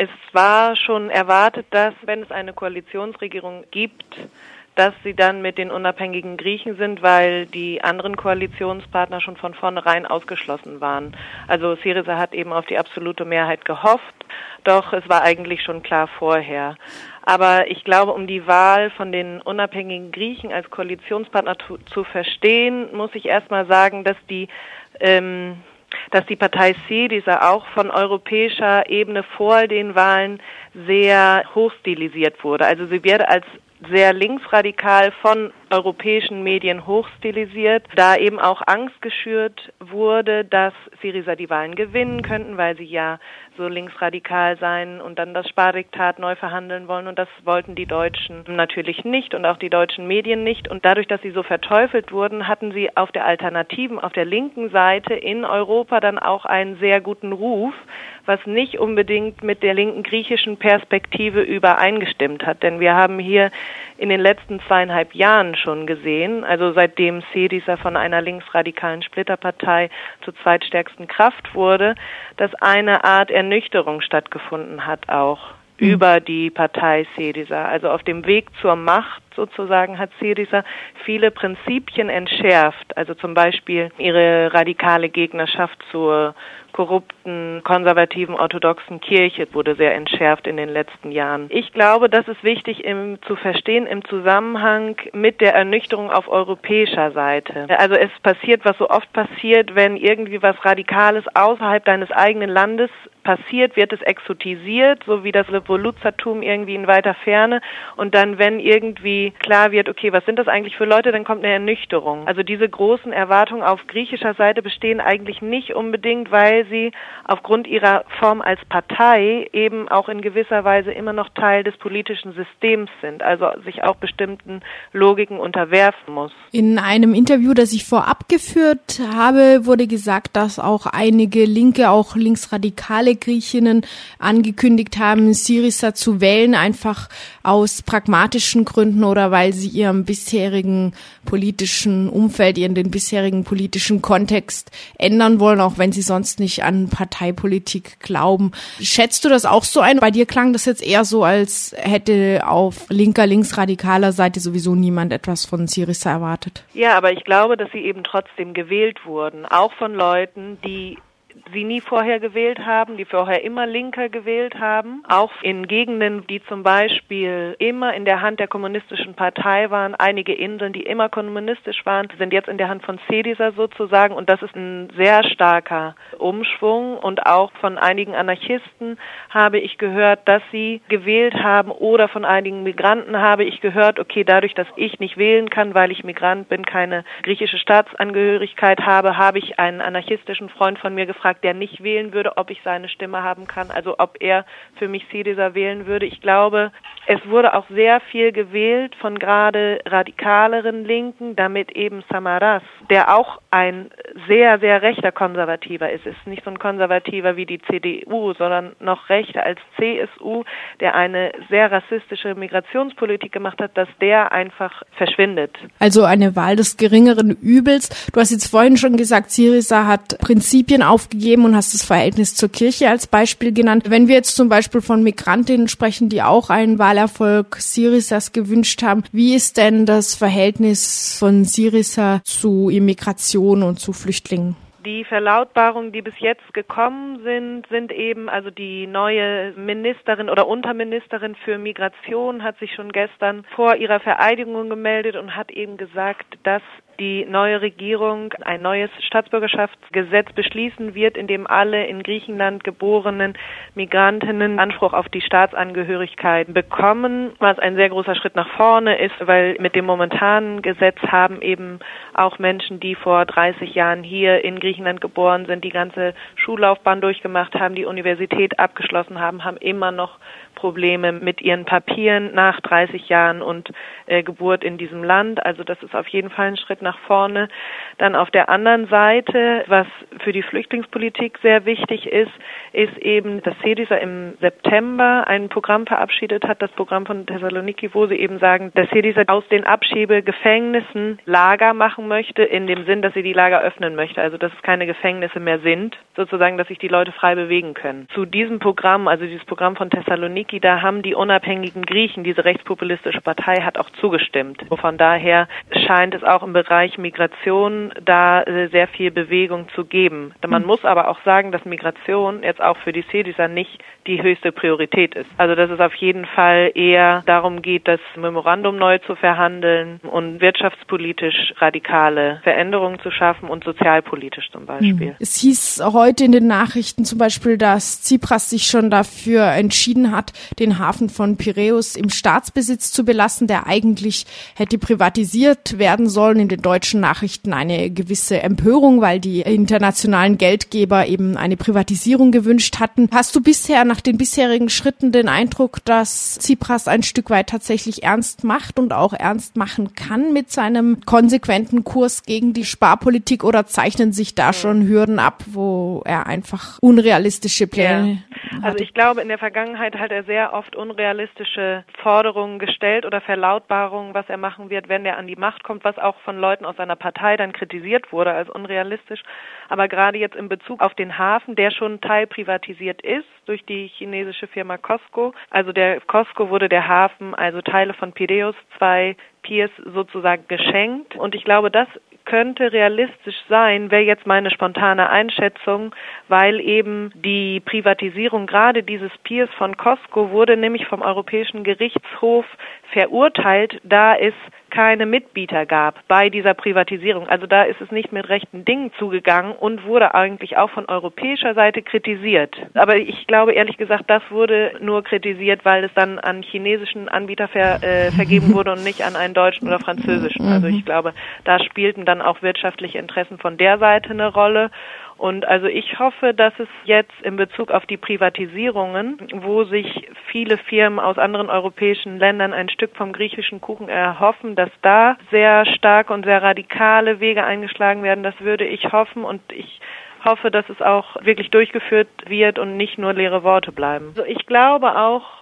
Es war schon erwartet, dass wenn es eine Koalitionsregierung gibt, dass sie dann mit den unabhängigen Griechen sind, weil die anderen Koalitionspartner schon von vornherein ausgeschlossen waren. Also Syriza hat eben auf die absolute Mehrheit gehofft, doch es war eigentlich schon klar vorher. Aber ich glaube, um die Wahl von den unabhängigen Griechen als Koalitionspartner zu, zu verstehen, muss ich erstmal sagen, dass die ähm, dass die Partei Syriza auch von europäischer Ebene vor den Wahlen sehr hochstilisiert wurde. Also sie wird als sehr linksradikal von europäischen Medien hochstilisiert, da eben auch Angst geschürt wurde, dass Syriza die Wahlen gewinnen könnten, weil sie ja so linksradikal sein und dann das Spardiktat neu verhandeln wollen. Und das wollten die Deutschen natürlich nicht und auch die deutschen Medien nicht. Und dadurch, dass sie so verteufelt wurden, hatten sie auf der Alternativen, auf der linken Seite in Europa dann auch einen sehr guten Ruf, was nicht unbedingt mit der linken griechischen Perspektive übereingestimmt hat. Denn wir haben hier in den letzten zweieinhalb Jahren schon gesehen, also seitdem Syriza von einer linksradikalen Splitterpartei zur zweitstärksten Kraft wurde, dass eine Art Ernüchterung stattgefunden hat auch mhm. über die Partei Syriza. Also auf dem Weg zur Macht sozusagen hat Syriza viele Prinzipien entschärft, also zum Beispiel ihre radikale Gegnerschaft zur korrupten, konservativen, orthodoxen Kirche wurde sehr entschärft in den letzten Jahren. Ich glaube, das ist wichtig im, zu verstehen im Zusammenhang mit der Ernüchterung auf europäischer Seite. Also es passiert, was so oft passiert, wenn irgendwie was Radikales außerhalb deines eigenen Landes passiert, wird es exotisiert, so wie das Revoluzertum irgendwie in weiter Ferne. Und dann, wenn irgendwie klar wird, okay, was sind das eigentlich für Leute, dann kommt eine Ernüchterung. Also diese großen Erwartungen auf griechischer Seite bestehen eigentlich nicht unbedingt, weil sie aufgrund ihrer Form als Partei eben auch in gewisser Weise immer noch Teil des politischen Systems sind, also sich auch bestimmten Logiken unterwerfen muss. In einem Interview, das ich vorab geführt habe, wurde gesagt, dass auch einige Linke, auch linksradikale Griechinnen angekündigt haben, Syriza zu wählen, einfach aus pragmatischen Gründen oder weil sie ihrem bisherigen politischen Umfeld, ihren den bisherigen politischen Kontext ändern wollen, auch wenn sie sonst nicht an Parteipolitik glauben. Schätzt du das auch so ein? Bei dir klang das jetzt eher so, als hätte auf linker, linksradikaler Seite sowieso niemand etwas von Syriza erwartet. Ja, aber ich glaube, dass sie eben trotzdem gewählt wurden, auch von Leuten, die sie nie vorher gewählt haben, die vorher immer Linker gewählt haben, auch in Gegenden, die zum Beispiel immer in der Hand der kommunistischen Partei waren. Einige Inseln, die immer kommunistisch waren, sind jetzt in der Hand von Syriza sozusagen. Und das ist ein sehr starker Umschwung. Und auch von einigen Anarchisten habe ich gehört, dass sie gewählt haben. Oder von einigen Migranten habe ich gehört, okay, dadurch, dass ich nicht wählen kann, weil ich Migrant bin, keine griechische Staatsangehörigkeit habe, habe ich einen anarchistischen Freund von mir gefragt, gefragt, der nicht wählen würde, ob ich seine Stimme haben kann, also ob er für mich Syriza wählen würde. Ich glaube, es wurde auch sehr viel gewählt von gerade radikaleren Linken, damit eben Samaras, der auch ein sehr, sehr rechter Konservativer ist, ist nicht so ein Konservativer wie die CDU, sondern noch rechter als CSU, der eine sehr rassistische Migrationspolitik gemacht hat, dass der einfach verschwindet. Also eine Wahl des geringeren Übels. Du hast jetzt vorhin schon gesagt, Syriza hat Prinzipien aufgegeben, gegeben und hast das Verhältnis zur Kirche als Beispiel genannt. Wenn wir jetzt zum Beispiel von Migrantinnen sprechen, die auch einen Wahlerfolg Syrizas gewünscht haben, wie ist denn das Verhältnis von Syriza zu Immigration und zu Flüchtlingen? Die Verlautbarungen, die bis jetzt gekommen sind, sind eben, also die neue Ministerin oder Unterministerin für Migration hat sich schon gestern vor ihrer Vereidigung gemeldet und hat eben gesagt, dass die neue Regierung ein neues Staatsbürgerschaftsgesetz beschließen wird, in dem alle in Griechenland geborenen Migrantinnen Anspruch auf die Staatsangehörigkeit bekommen, was ein sehr großer Schritt nach vorne ist, weil mit dem momentanen Gesetz haben eben auch Menschen, die vor 30 Jahren hier in Griechenland geboren sind, die ganze Schullaufbahn durchgemacht haben, die Universität abgeschlossen haben, haben immer noch Probleme mit ihren Papieren nach 30 Jahren und äh, Geburt in diesem Land. Also das ist auf jeden Fall ein Schritt nach vorne. Dann auf der anderen Seite, was für die Flüchtlingspolitik sehr wichtig ist, ist eben, dass CEDISA im September ein Programm verabschiedet hat, das Programm von Thessaloniki, wo sie eben sagen, dass CEDISA aus den Abschiebegefängnissen Lager machen möchte, in dem Sinn, dass sie die Lager öffnen möchte. Also dass es keine Gefängnisse mehr sind, sozusagen, dass sich die Leute frei bewegen können. Zu diesem Programm, also dieses Programm von Thessaloniki, da haben die unabhängigen Griechen, diese rechtspopulistische Partei, hat auch zugestimmt. Von daher scheint es auch im Bereich Migration da äh, sehr viel Bewegung zu geben. Man muss aber auch sagen, dass Migration jetzt auch für die CDUSA nicht die höchste Priorität ist. Also dass es auf jeden Fall eher darum geht, das Memorandum neu zu verhandeln und wirtschaftspolitisch radikale Veränderungen zu schaffen und sozialpolitisch zum Beispiel. Es hieß heute in den Nachrichten zum Beispiel, dass Tsipras sich schon dafür entschieden hat, den Hafen von Piräus im Staatsbesitz zu belassen, der eigentlich hätte privatisiert werden sollen. In den deutschen Nachrichten eine gewisse Empörung, weil die internationalen Geldgeber eben eine Privatisierung gewünscht hatten. Hast du bisher nach den bisherigen Schritten den Eindruck, dass Tsipras ein Stück weit tatsächlich ernst macht und auch ernst machen kann mit seinem konsequenten Kurs gegen die Sparpolitik oder zeichnen sich da schon Hürden ab, wo er einfach unrealistische Pläne ja. Also ich glaube, in der Vergangenheit hat er sehr oft unrealistische Forderungen gestellt oder Verlautbarungen, was er machen wird, wenn er an die Macht kommt, was auch von Leuten aus seiner Partei dann kritisiert wurde als unrealistisch. Aber gerade jetzt in Bezug auf den Hafen, der schon teilprivatisiert ist durch die chinesische Firma Costco. Also der Costco wurde der Hafen, also Teile von Piraeus, zwei Piers sozusagen geschenkt. Und ich glaube, das könnte realistisch sein, wäre jetzt meine spontane Einschätzung, weil eben die Privatisierung gerade dieses Piers von Costco wurde nämlich vom Europäischen Gerichtshof verurteilt, da es keine Mitbieter gab bei dieser Privatisierung. Also da ist es nicht mit rechten Dingen zugegangen und wurde eigentlich auch von europäischer Seite kritisiert. Aber ich glaube ehrlich gesagt, das wurde nur kritisiert, weil es dann an chinesischen Anbieter ver, äh, vergeben wurde und nicht an einen deutschen oder französischen. Also ich glaube, da spielten dann auch wirtschaftliche Interessen von der Seite eine Rolle. Und also ich hoffe, dass es jetzt in Bezug auf die Privatisierungen, wo sich viele Firmen aus anderen europäischen Ländern ein Stück vom griechischen Kuchen erhoffen, dass da sehr stark und sehr radikale Wege eingeschlagen werden. Das würde ich hoffen und ich hoffe, dass es auch wirklich durchgeführt wird und nicht nur leere Worte bleiben. Also ich glaube auch,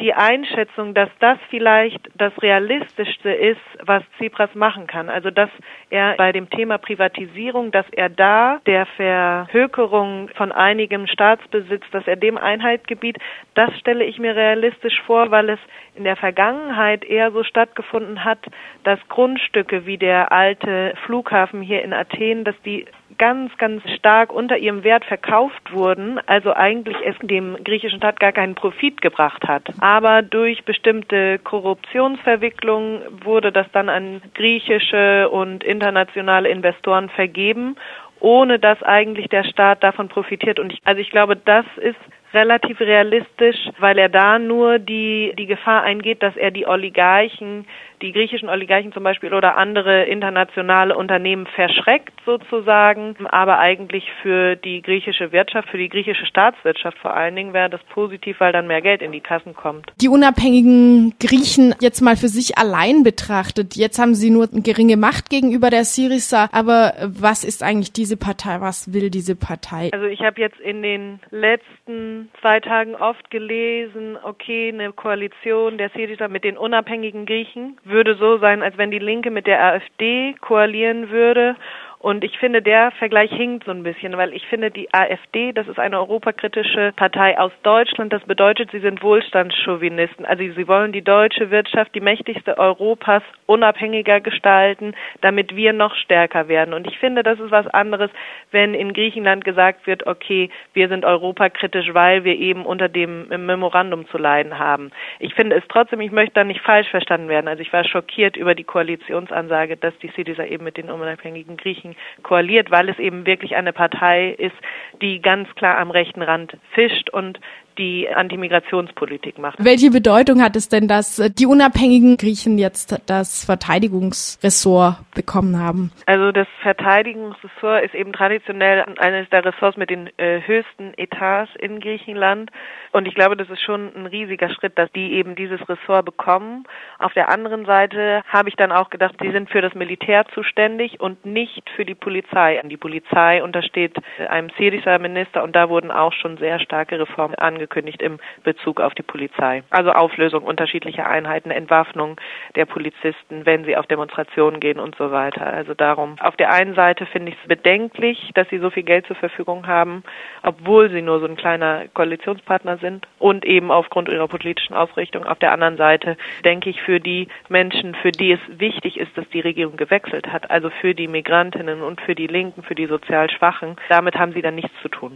die Einschätzung, dass das vielleicht das Realistischste ist, was Tsipras machen kann. Also dass er bei dem Thema Privatisierung, dass er da der Verhökerung von einigem Staatsbesitz, dass er dem Einhalt gebietet, das stelle ich mir realistisch vor, weil es in der Vergangenheit eher so stattgefunden hat, dass Grundstücke wie der alte Flughafen hier in Athen, dass die ganz, ganz stark unter ihrem Wert verkauft wurden, also eigentlich es dem griechischen Staat gar keinen Profit gebracht hat. Aber durch bestimmte Korruptionsverwicklungen wurde das dann an griechische und internationale Investoren vergeben ohne dass eigentlich der Staat davon profitiert. Und ich, also ich glaube, das ist relativ realistisch, weil er da nur die, die Gefahr eingeht, dass er die Oligarchen die griechischen Oligarchen zum Beispiel oder andere internationale Unternehmen verschreckt sozusagen. Aber eigentlich für die griechische Wirtschaft, für die griechische Staatswirtschaft vor allen Dingen wäre das positiv, weil dann mehr Geld in die Kassen kommt. Die unabhängigen Griechen jetzt mal für sich allein betrachtet, jetzt haben sie nur eine geringe Macht gegenüber der Syriza. Aber was ist eigentlich diese Partei? Was will diese Partei? Also ich habe jetzt in den letzten zwei Tagen oft gelesen, okay, eine Koalition der Syriza mit den unabhängigen Griechen würde so sein, als wenn die Linke mit der AfD koalieren würde und ich finde, der Vergleich hinkt so ein bisschen, weil ich finde, die AfD, das ist eine europakritische Partei aus Deutschland. Das bedeutet, sie sind Wohlstandschauvinisten. Also sie wollen die deutsche Wirtschaft, die mächtigste Europas, unabhängiger gestalten, damit wir noch stärker werden. Und ich finde, das ist was anderes, wenn in Griechenland gesagt wird, okay, wir sind europakritisch, weil wir eben unter dem Memorandum zu leiden haben. Ich finde es trotzdem, ich möchte da nicht falsch verstanden werden. Also ich war schockiert über die Koalitionsansage, dass die Syriza eben mit den unabhängigen Griechen koaliert, weil es eben wirklich eine Partei ist, die ganz klar am rechten Rand fischt und die Antimigrationspolitik macht. Welche Bedeutung hat es denn, dass die unabhängigen Griechen jetzt das Verteidigungsressort bekommen haben? Also das Verteidigungsressort ist eben traditionell eines der Ressorts mit den äh, höchsten Etats in Griechenland. Und ich glaube, das ist schon ein riesiger Schritt, dass die eben dieses Ressort bekommen. Auf der anderen Seite habe ich dann auch gedacht, die sind für das Militär zuständig und nicht für die Polizei. Die Polizei untersteht einem Syriza-Minister und da wurden auch schon sehr starke Reformen angekündigt im Bezug auf die Polizei. Also Auflösung unterschiedlicher Einheiten, Entwaffnung der Polizisten, wenn sie auf Demonstrationen gehen und so weiter. Also darum, auf der einen Seite finde ich es bedenklich, dass sie so viel Geld zur Verfügung haben, obwohl sie nur so ein kleiner Koalitionspartner sind und eben aufgrund ihrer politischen Ausrichtung. Auf der anderen Seite denke ich für die Menschen, für die es wichtig ist, dass die Regierung gewechselt hat, also für die Migrantinnen und für die Linken, für die sozial Schwachen, damit haben sie dann nichts zu tun.